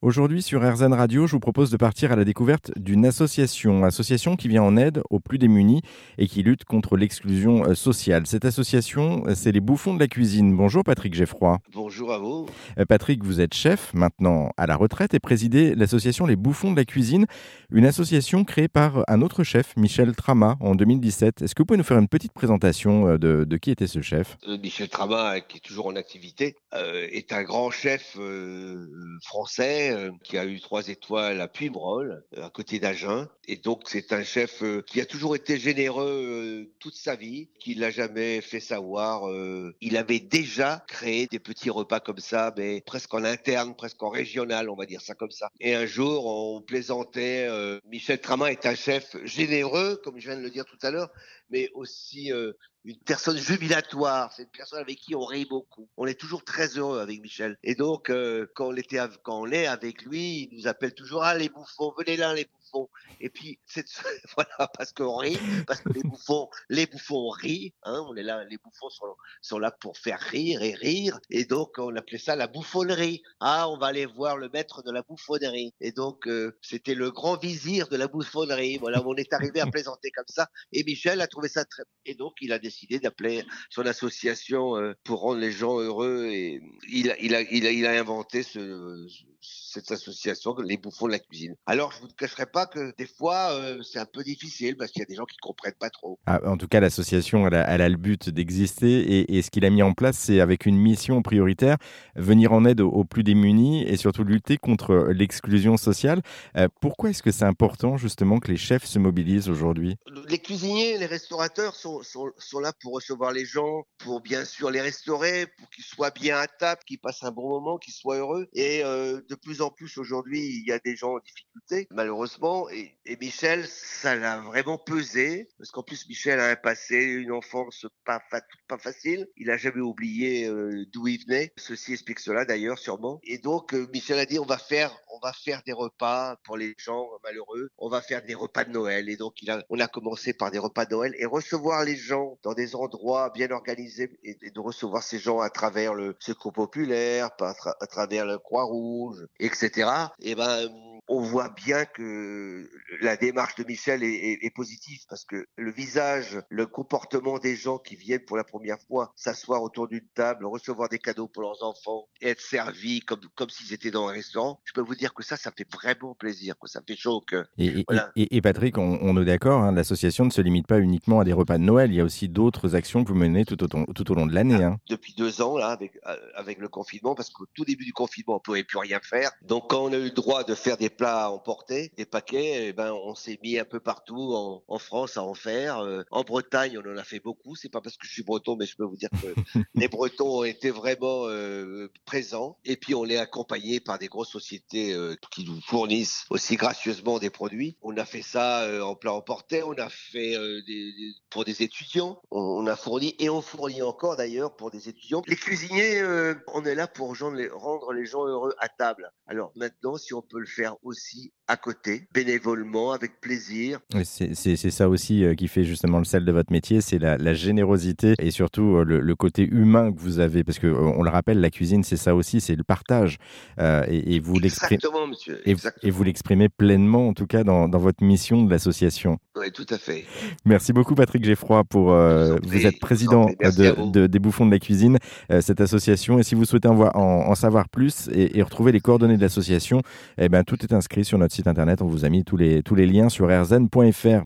Aujourd'hui sur RZN Radio, je vous propose de partir à la découverte d'une association, association qui vient en aide aux plus démunis et qui lutte contre l'exclusion euh, sociale. Cette association, euh, c'est les Bouffons de la cuisine. Bonjour Patrick Geffroy. Bonjour à vous. Euh, Patrick, vous êtes chef maintenant à la retraite et présidez l'association Les Bouffons de la cuisine, une association créée par un autre chef, Michel Trama, en 2017. Est-ce que vous pouvez nous faire une petite présentation de, de qui était ce chef? Michel Trama, qui est toujours en activité, est un grand chef français euh, qui a eu trois étoiles à Puymrol, euh, à côté d'Agen. Et donc, c'est un chef euh, qui a toujours été généreux toute sa vie, qui l'a jamais fait savoir. il avait déjà créé des petits repas comme ça, mais presque en interne, presque en régional, on va dire ça comme ça. Et un jour, on plaisantait, Michel Trama est un chef généreux, comme je viens de le dire tout à l'heure, mais aussi une personne jubilatoire. C'est une personne avec qui on rit beaucoup. On est toujours très heureux avec Michel. Et donc, euh, quand, on était, quand on est avec lui, il nous appelle toujours Ah, les bouffons, venez là, les bouffons. Et puis, c'est voilà, parce qu'on rit, parce que les bouffons, les bouffons rient. Hein, on est là, les bouffons sont, sont là pour faire rire et rire. Et donc, on appelait ça la bouffonnerie. Ah, on va aller voir le maître de la bouffonnerie. Et donc, euh, c'était le grand vizir de la bouffonnerie. Voilà, on est arrivé à plaisanter comme ça. Et Michel a trouvé ça très. Et donc, il a décidé décidé d'appeler son association euh, pour rendre les gens heureux et il a, il a, inventé ce, cette association, les bouffons de la cuisine. Alors, je vous cacherai pas que des fois, euh, c'est un peu difficile parce qu'il y a des gens qui comprennent pas trop. Ah, en tout cas, l'association, elle, elle, a le but d'exister et, et, ce qu'il a mis en place, c'est avec une mission prioritaire, venir en aide aux, plus démunis et surtout lutter contre l'exclusion sociale. Euh, pourquoi est-ce que c'est important justement que les chefs se mobilisent aujourd'hui? Les cuisiniers, les restaurateurs sont, sont, sont, là pour recevoir les gens, pour bien sûr les restaurer, pour qu'ils soient bien à table, qu'ils passent un bon moment, qu'ils soient heureux. Et euh, de plus en plus aujourd'hui, il y a des gens en difficulté, malheureusement. Et, Michel, ça l'a vraiment pesé, parce qu'en plus, Michel a passé, une enfance pas, pas facile. Il a jamais oublié euh, d'où il venait. Ceci explique cela d'ailleurs, sûrement. Et donc, euh, Michel a dit, on va faire, on va faire des repas pour les gens malheureux. On va faire des repas de Noël. Et donc, il a, on a commencé par des repas de Noël et recevoir les gens dans des endroits bien organisés et, de recevoir ces gens à travers le secours populaire, à travers le Croix-Rouge, etc. Et on voit bien que la démarche de Michel est, est, positive parce que le visage, le comportement des gens qui viennent pour la première fois s'asseoir autour d'une table, recevoir des cadeaux pour leurs enfants, être servis comme, comme s'ils étaient dans un restaurant, je peux vous dire que ça, ça fait vraiment plaisir, que ça fait chaud que. Et, et, Patrick, on, est d'accord, hein, l'association ne se limite pas uniquement à des repas de Noël, il y a aussi d'autres actions que vous menez tout au, tout au long de l'année. Hein. Depuis deux ans, là, avec, euh, avec le confinement, parce qu'au tout début du confinement, on ne pouvait plus rien faire. Donc, quand on a eu le droit de faire des plats à emporter, des paquets, eh ben, on s'est mis un peu partout en, en France à en faire. Euh, en Bretagne, on en a fait beaucoup. C'est pas parce que je suis breton, mais je peux vous dire que les Bretons ont été vraiment euh, présents. Et puis, on est accompagné par des grosses sociétés euh, qui nous fournissent aussi gracieusement des produits. On a fait ça en plat emporté. On a fait des, pour des étudiants. On, on, a fourni et on fournit encore d'ailleurs pour des étudiants. Les cuisiniers, on est là pour rendre les gens heureux à table. Alors maintenant, si on peut le faire aussi à côté, bénévolement, avec plaisir. C'est ça aussi euh, qui fait justement le sel de votre métier, c'est la, la, générosité et surtout euh, le, le, côté humain que vous avez, parce que euh, on le rappelle, la cuisine, c'est ça aussi, c'est le partage. Euh, et, et, vous l'exprimez. monsieur. Et, et, vous l'exprimez pleinement, en tout cas, dans, dans votre mission de l'association. Oui, tout à fait. Merci beaucoup, Patrick Geffroy, pour euh, vous, vous êtes président de, de, des Bouffons de la cuisine, euh, cette association. Et si vous souhaitez en, en, en savoir plus et, et, retrouver les coordonnées de l'association, eh ben tout est inscrit sur notre site internet. On vous a mis tous les, tous les liens sur rzn.fr.